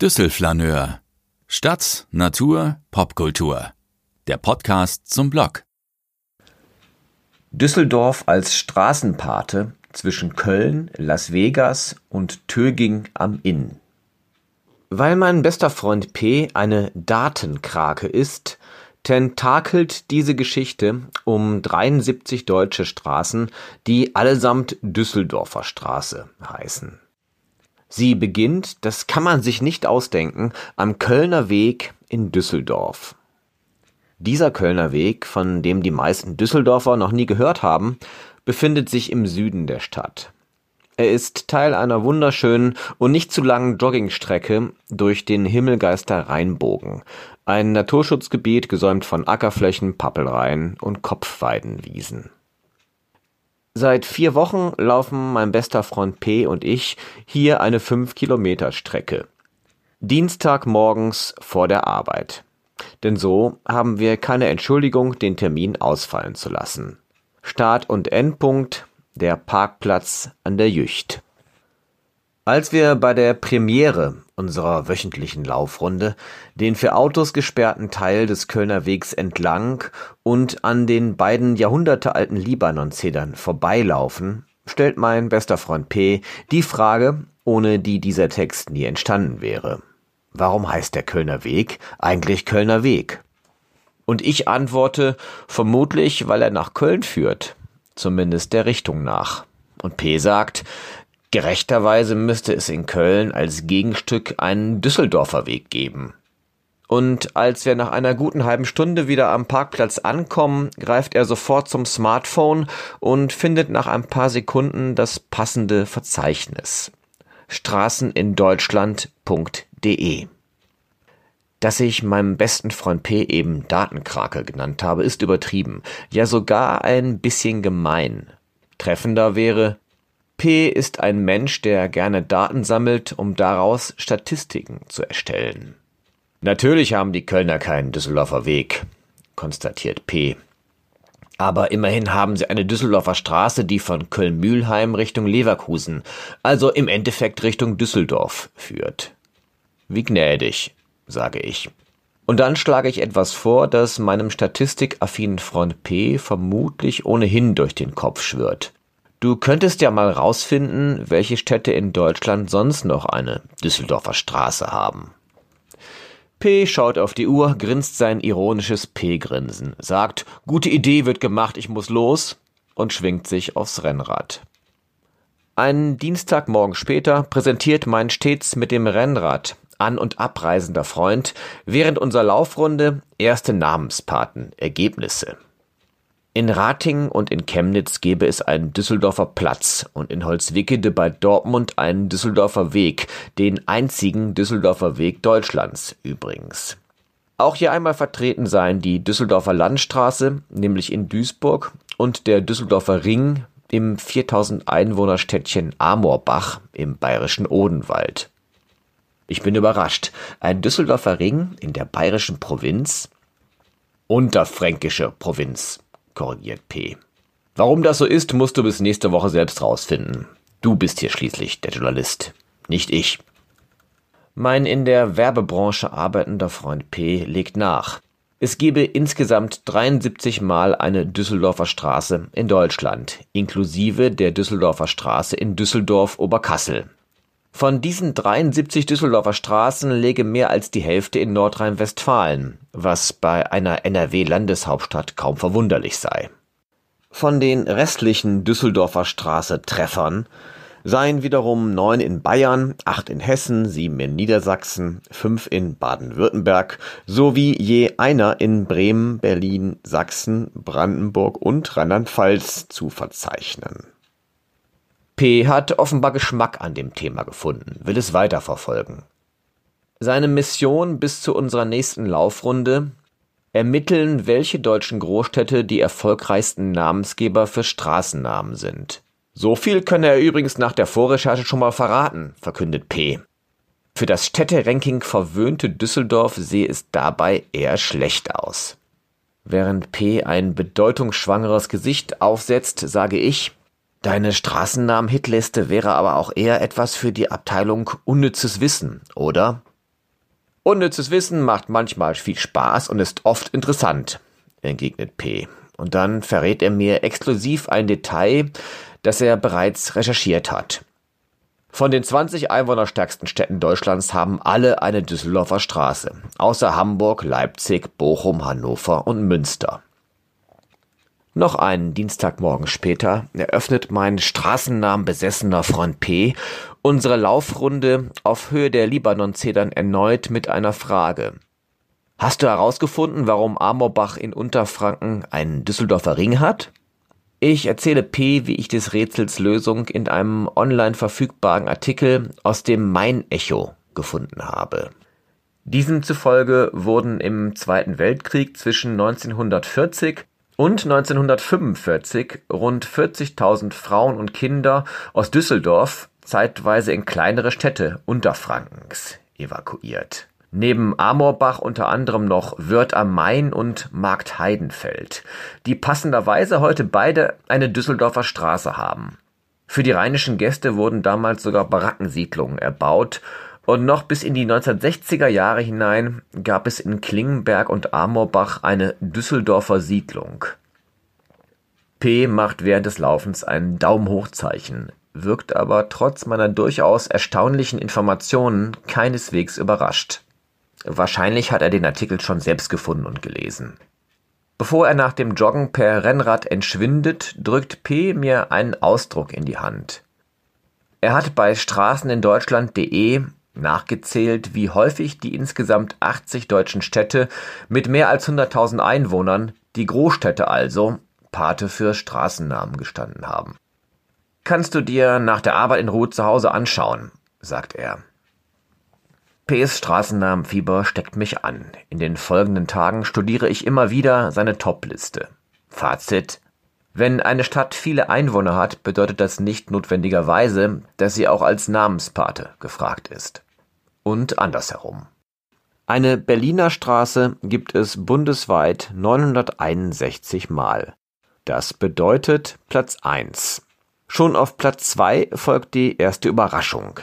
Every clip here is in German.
Düsselflaneur. Stadt, Natur, Popkultur. Der Podcast zum Blog. Düsseldorf als Straßenpate zwischen Köln, Las Vegas und Töging am Inn. Weil mein bester Freund P eine Datenkrake ist, tentakelt diese Geschichte um 73 deutsche Straßen, die allesamt Düsseldorfer Straße heißen. Sie beginnt, das kann man sich nicht ausdenken, am Kölner Weg in Düsseldorf. Dieser Kölner Weg, von dem die meisten Düsseldorfer noch nie gehört haben, befindet sich im Süden der Stadt. Er ist Teil einer wunderschönen und nicht zu langen Joggingstrecke durch den Himmelgeister Rheinbogen, ein Naturschutzgebiet gesäumt von Ackerflächen, Pappelreihen und Kopfweidenwiesen. Seit vier Wochen laufen mein bester Freund P. und ich hier eine fünf Kilometer Strecke. Dienstagmorgens vor der Arbeit. Denn so haben wir keine Entschuldigung, den Termin ausfallen zu lassen. Start- und Endpunkt der Parkplatz an der Jücht. Als wir bei der Premiere unserer wöchentlichen Laufrunde den für Autos gesperrten Teil des Kölner Wegs entlang und an den beiden jahrhundertealten Libanon-Zedern vorbeilaufen, stellt mein bester Freund P. die Frage, ohne die dieser Text nie entstanden wäre. Warum heißt der Kölner Weg eigentlich Kölner Weg? Und ich antworte, vermutlich, weil er nach Köln führt, zumindest der Richtung nach. Und P sagt, Gerechterweise müsste es in Köln als Gegenstück einen Düsseldorfer Weg geben. Und als wir nach einer guten halben Stunde wieder am Parkplatz ankommen, greift er sofort zum Smartphone und findet nach ein paar Sekunden das passende Verzeichnis. Straßenindeutschland.de dass ich meinem besten Freund P eben Datenkrake genannt habe, ist übertrieben, ja sogar ein bisschen gemein. Treffender wäre P ist ein Mensch, der gerne Daten sammelt, um daraus Statistiken zu erstellen. Natürlich haben die Kölner keinen Düsseldorfer Weg, konstatiert P. Aber immerhin haben sie eine Düsseldorfer Straße, die von Köln-Mühlheim Richtung Leverkusen, also im Endeffekt Richtung Düsseldorf führt. Wie gnädig, sage ich. Und dann schlage ich etwas vor, das meinem statistikaffinen Freund P vermutlich ohnehin durch den Kopf schwirrt. Du könntest ja mal rausfinden, welche Städte in Deutschland sonst noch eine Düsseldorfer Straße haben. P schaut auf die Uhr, grinst sein ironisches P-Grinsen, sagt, gute Idee wird gemacht, ich muss los und schwingt sich aufs Rennrad. Einen Dienstagmorgen später präsentiert mein stets mit dem Rennrad an- und abreisender Freund während unserer Laufrunde erste Namenspaten, Ergebnisse. In Ratingen und in Chemnitz gäbe es einen Düsseldorfer Platz und in Holzwickede bei Dortmund einen Düsseldorfer Weg, den einzigen Düsseldorfer Weg Deutschlands übrigens. Auch hier einmal vertreten seien die Düsseldorfer Landstraße, nämlich in Duisburg, und der Düsseldorfer Ring im 4000 Einwohnerstädtchen Amorbach im bayerischen Odenwald. Ich bin überrascht. Ein Düsseldorfer Ring in der bayerischen Provinz? Unterfränkische Provinz korrigiert P. Warum das so ist, musst du bis nächste Woche selbst rausfinden. Du bist hier schließlich der Journalist, nicht ich. Mein in der Werbebranche arbeitender Freund P legt nach. Es gebe insgesamt 73 Mal eine Düsseldorfer Straße in Deutschland, inklusive der Düsseldorfer Straße in Düsseldorf-Oberkassel. Von diesen 73 Düsseldorfer Straßen läge mehr als die Hälfte in Nordrhein-Westfalen, was bei einer NRW-Landeshauptstadt kaum verwunderlich sei. Von den restlichen Düsseldorfer Straße-Treffern seien wiederum neun in Bayern, acht in Hessen, sieben in Niedersachsen, fünf in Baden-Württemberg sowie je einer in Bremen, Berlin, Sachsen, Brandenburg und Rheinland-Pfalz zu verzeichnen. P. hat offenbar Geschmack an dem Thema gefunden, will es weiterverfolgen. Seine Mission bis zu unserer nächsten Laufrunde ermitteln, welche deutschen Großstädte die erfolgreichsten Namensgeber für Straßennamen sind. So viel könne er übrigens nach der Vorrecherche schon mal verraten, verkündet P. Für das Städteranking verwöhnte Düsseldorf sehe es dabei eher schlecht aus. Während P ein bedeutungsschwangeres Gesicht aufsetzt, sage ich, Deine Straßennamen-Hitliste wäre aber auch eher etwas für die Abteilung Unnützes Wissen, oder? Unnützes Wissen macht manchmal viel Spaß und ist oft interessant, entgegnet P. Und dann verrät er mir exklusiv ein Detail, das er bereits recherchiert hat. Von den 20 einwohnerstärksten Städten Deutschlands haben alle eine Düsseldorfer Straße, außer Hamburg, Leipzig, Bochum, Hannover und Münster. Noch einen Dienstagmorgen später eröffnet mein straßennamenbesessener Freund P unsere Laufrunde auf Höhe der Libanon-Zedern erneut mit einer Frage. Hast du herausgefunden, warum Amorbach in Unterfranken einen Düsseldorfer Ring hat? Ich erzähle P, wie ich des Rätsels Lösung in einem online verfügbaren Artikel aus dem Main Echo gefunden habe. Diesem zufolge wurden im Zweiten Weltkrieg zwischen 1940 und 1945 rund 40.000 Frauen und Kinder aus Düsseldorf zeitweise in kleinere Städte Unterfrankens evakuiert. Neben Amorbach unter anderem noch Wörth am Main und Markt Heidenfeld, die passenderweise heute beide eine Düsseldorfer Straße haben. Für die rheinischen Gäste wurden damals sogar Barackensiedlungen erbaut und noch bis in die 1960er Jahre hinein gab es in Klingenberg und Amorbach eine Düsseldorfer Siedlung. P macht während des Laufens ein Daumen-Hoch-Zeichen, wirkt aber trotz meiner durchaus erstaunlichen Informationen keineswegs überrascht. Wahrscheinlich hat er den Artikel schon selbst gefunden und gelesen. Bevor er nach dem Joggen per Rennrad entschwindet, drückt P mir einen Ausdruck in die Hand. Er hat bei straßenindeutschland.de nachgezählt, wie häufig die insgesamt 80 deutschen Städte mit mehr als 100.000 Einwohnern, die Großstädte also, Pate für Straßennamen gestanden haben. Kannst du dir nach der Arbeit in Ruhe zu Hause anschauen, sagt er. P.s. Straßennamenfieber steckt mich an. In den folgenden Tagen studiere ich immer wieder seine Top-Liste. Fazit wenn eine Stadt viele Einwohner hat, bedeutet das nicht notwendigerweise, dass sie auch als Namenspate gefragt ist. Und andersherum. Eine Berliner Straße gibt es bundesweit 961 Mal. Das bedeutet Platz 1. Schon auf Platz 2 folgt die erste Überraschung.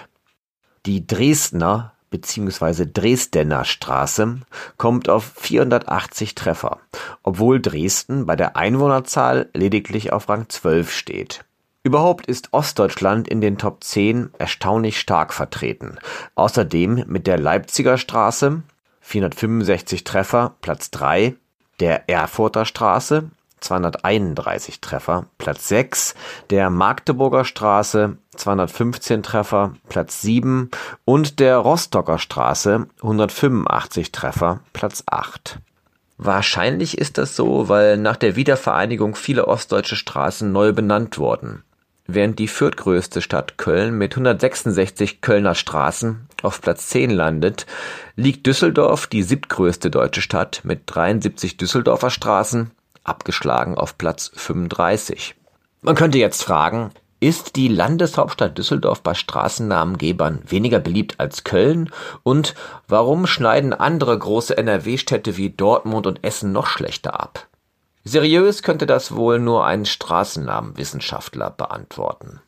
Die Dresdner bzw. Dresdener Straße kommt auf 480 Treffer, obwohl Dresden bei der Einwohnerzahl lediglich auf Rang 12 steht. Überhaupt ist Ostdeutschland in den Top 10 erstaunlich stark vertreten. Außerdem mit der Leipziger Straße 465 Treffer, Platz 3, der Erfurter Straße 231 Treffer, Platz 6, der Magdeburger Straße 215 Treffer, Platz 7 und der Rostocker Straße 185 Treffer, Platz 8. Wahrscheinlich ist das so, weil nach der Wiedervereinigung viele ostdeutsche Straßen neu benannt wurden. Während die viertgrößte Stadt Köln mit 166 Kölner Straßen auf Platz 10 landet, liegt Düsseldorf, die siebtgrößte deutsche Stadt, mit 73 Düsseldorfer Straßen abgeschlagen auf Platz 35. Man könnte jetzt fragen, ist die Landeshauptstadt Düsseldorf bei Straßennamengebern weniger beliebt als Köln? Und warum schneiden andere große NRW-Städte wie Dortmund und Essen noch schlechter ab? Seriös könnte das wohl nur ein Straßennamenwissenschaftler beantworten.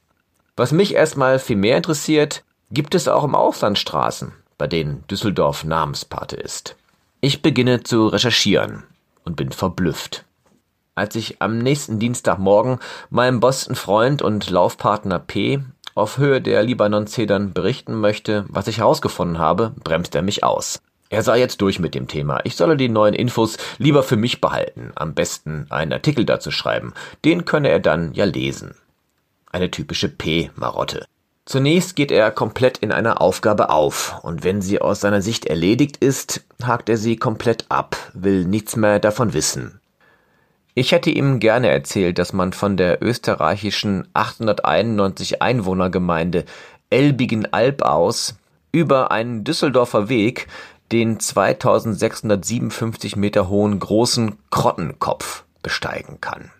Was mich erstmal viel mehr interessiert, gibt es auch im Ausland Straßen, bei denen Düsseldorf Namenspate ist. Ich beginne zu recherchieren und bin verblüfft als ich am nächsten Dienstagmorgen meinem besten Freund und Laufpartner P auf Höhe der Libanon-Zedern berichten möchte, was ich herausgefunden habe, bremst er mich aus. Er sei jetzt durch mit dem Thema. Ich solle die neuen Infos lieber für mich behalten. Am besten einen Artikel dazu schreiben. Den könne er dann ja lesen. Eine typische P-Marotte. Zunächst geht er komplett in einer Aufgabe auf, und wenn sie aus seiner Sicht erledigt ist, hakt er sie komplett ab, will nichts mehr davon wissen. Ich hätte ihm gerne erzählt, dass man von der österreichischen 891 Einwohnergemeinde Elbigen-Alb aus über einen Düsseldorfer Weg den 2657 Meter hohen großen Krottenkopf besteigen kann.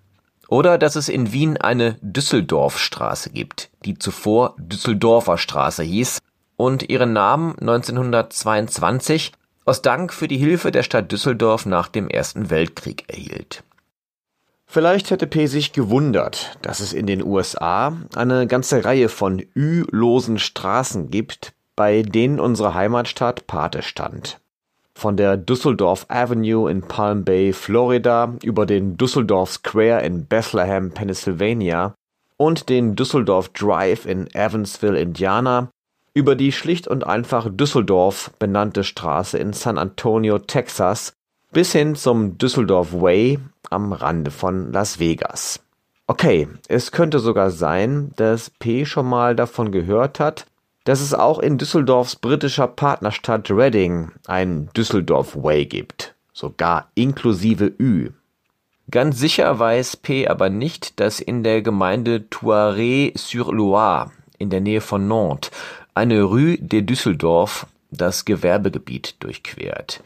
Oder dass es in Wien eine Düsseldorfstraße gibt, die zuvor Düsseldorfer Straße hieß und ihren Namen 1922 aus Dank für die Hilfe der Stadt Düsseldorf nach dem Ersten Weltkrieg erhielt. Vielleicht hätte P. sich gewundert, dass es in den USA eine ganze Reihe von Ü-losen Straßen gibt, bei denen unsere Heimatstadt Pate stand. von der Düsseldorf Avenue in Palm Bay, Florida, über den Düsseldorf Square in Bethlehem, Pennsylvania und den Düsseldorf Drive in Evansville, Indiana, über die schlicht und einfach Düsseldorf benannte Straße in San Antonio, Texas, bis hin zum Düsseldorf Way am Rande von Las Vegas. Okay, es könnte sogar sein, dass P schon mal davon gehört hat, dass es auch in Düsseldorfs britischer Partnerstadt Reading ein Düsseldorf Way gibt, sogar inklusive Ü. Ganz sicher weiß P aber nicht, dass in der Gemeinde Thoiry-sur-Loire in der Nähe von Nantes eine Rue de Düsseldorf das Gewerbegebiet durchquert.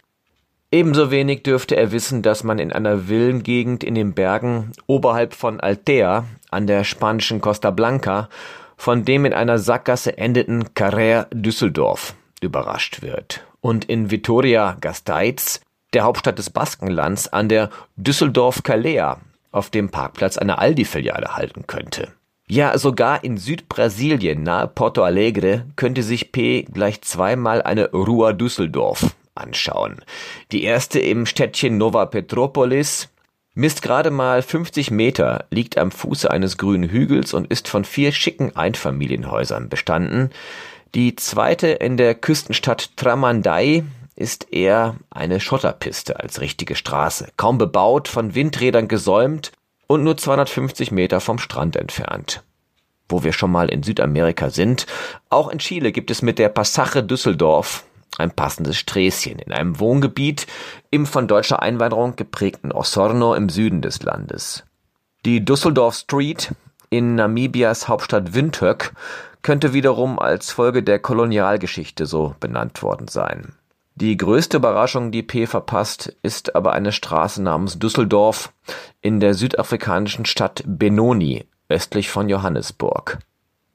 Ebenso wenig dürfte er wissen, dass man in einer Villengegend in den Bergen oberhalb von Altea an der spanischen Costa Blanca von dem in einer Sackgasse endeten Carrère Düsseldorf überrascht wird und in Vitoria-Gasteiz, der Hauptstadt des Baskenlands, an der Düsseldorf-Calea auf dem Parkplatz einer Aldi-Filiale halten könnte. Ja, sogar in Südbrasilien nahe Porto Alegre könnte sich P gleich zweimal eine Rua Düsseldorf anschauen. Die erste im Städtchen Nova Petropolis, misst gerade mal 50 Meter, liegt am Fuße eines grünen Hügels und ist von vier schicken Einfamilienhäusern bestanden. Die zweite in der Küstenstadt Tramandai ist eher eine Schotterpiste als richtige Straße, kaum bebaut, von Windrädern gesäumt und nur 250 Meter vom Strand entfernt. Wo wir schon mal in Südamerika sind, auch in Chile gibt es mit der Passache Düsseldorf ein passendes Sträßchen in einem Wohngebiet im von deutscher Einwanderung geprägten Osorno im Süden des Landes. Die Düsseldorf Street in Namibias Hauptstadt Windhoek könnte wiederum als Folge der Kolonialgeschichte so benannt worden sein. Die größte Überraschung, die P verpasst, ist aber eine Straße namens Düsseldorf in der südafrikanischen Stadt Benoni, östlich von Johannesburg.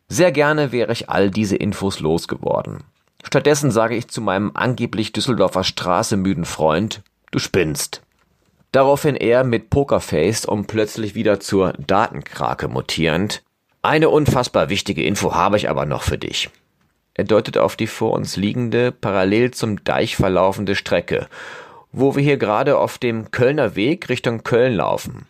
Sehr gerne wäre ich all diese Infos losgeworden. Stattdessen sage ich zu meinem angeblich Düsseldorfer Straße müden Freund, du spinnst. Daraufhin er mit Pokerface und plötzlich wieder zur Datenkrake mutierend, eine unfassbar wichtige Info habe ich aber noch für dich. Er deutet auf die vor uns liegende, parallel zum Deich verlaufende Strecke, wo wir hier gerade auf dem Kölner Weg Richtung Köln laufen.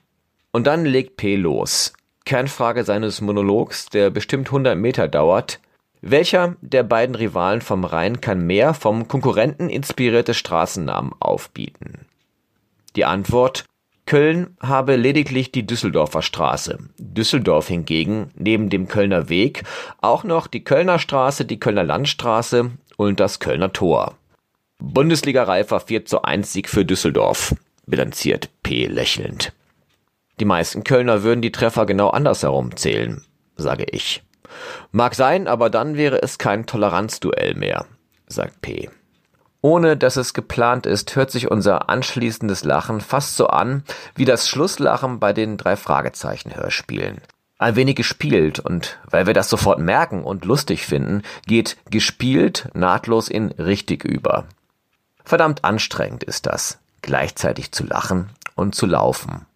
Und dann legt P los. Kernfrage seines Monologs, der bestimmt 100 Meter dauert, welcher der beiden Rivalen vom Rhein kann mehr vom Konkurrenten inspirierte Straßennamen aufbieten? Die Antwort Köln habe lediglich die Düsseldorfer Straße. Düsseldorf hingegen neben dem Kölner Weg auch noch die Kölner Straße, die Kölner Landstraße und das Kölner Tor. Bundesliga-reifer 4 zu 1 Sieg für Düsseldorf, bilanziert P lächelnd. Die meisten Kölner würden die Treffer genau andersherum zählen, sage ich. Mag sein, aber dann wäre es kein Toleranzduell mehr, sagt P. Ohne dass es geplant ist, hört sich unser anschließendes Lachen fast so an wie das Schlusslachen bei den drei Fragezeichen Hörspielen. Ein wenig gespielt und weil wir das sofort merken und lustig finden, geht gespielt nahtlos in richtig über. Verdammt anstrengend ist das, gleichzeitig zu lachen und zu laufen.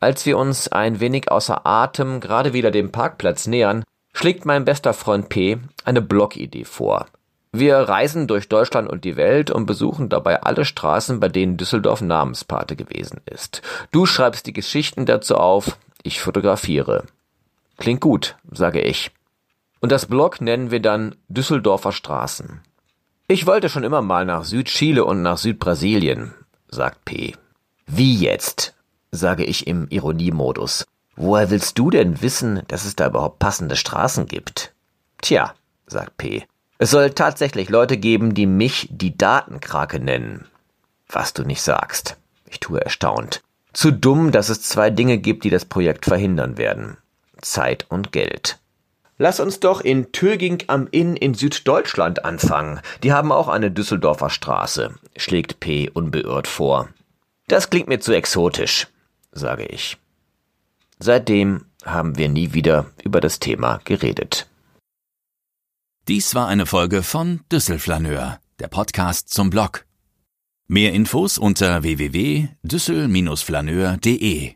Als wir uns ein wenig außer Atem gerade wieder dem Parkplatz nähern, schlägt mein bester Freund P eine Blogidee vor. Wir reisen durch Deutschland und die Welt und besuchen dabei alle Straßen, bei denen Düsseldorf Namenspate gewesen ist. Du schreibst die Geschichten dazu auf, ich fotografiere. Klingt gut, sage ich. Und das Blog nennen wir dann Düsseldorfer Straßen. Ich wollte schon immer mal nach Südchile und nach Südbrasilien, sagt P. Wie jetzt? sage ich im Ironiemodus. Woher willst du denn wissen, dass es da überhaupt passende Straßen gibt? Tja, sagt P. Es soll tatsächlich Leute geben, die mich die Datenkrake nennen. Was du nicht sagst. Ich tue erstaunt. Zu dumm, dass es zwei Dinge gibt, die das Projekt verhindern werden. Zeit und Geld. Lass uns doch in Töging am Inn in Süddeutschland anfangen. Die haben auch eine Düsseldorfer Straße, schlägt P unbeirrt vor. Das klingt mir zu exotisch, sage ich. Seitdem haben wir nie wieder über das Thema geredet. Dies war eine Folge von Düsselflaneur, der Podcast zum Blog. Mehr Infos unter www.düssel-flaneur.de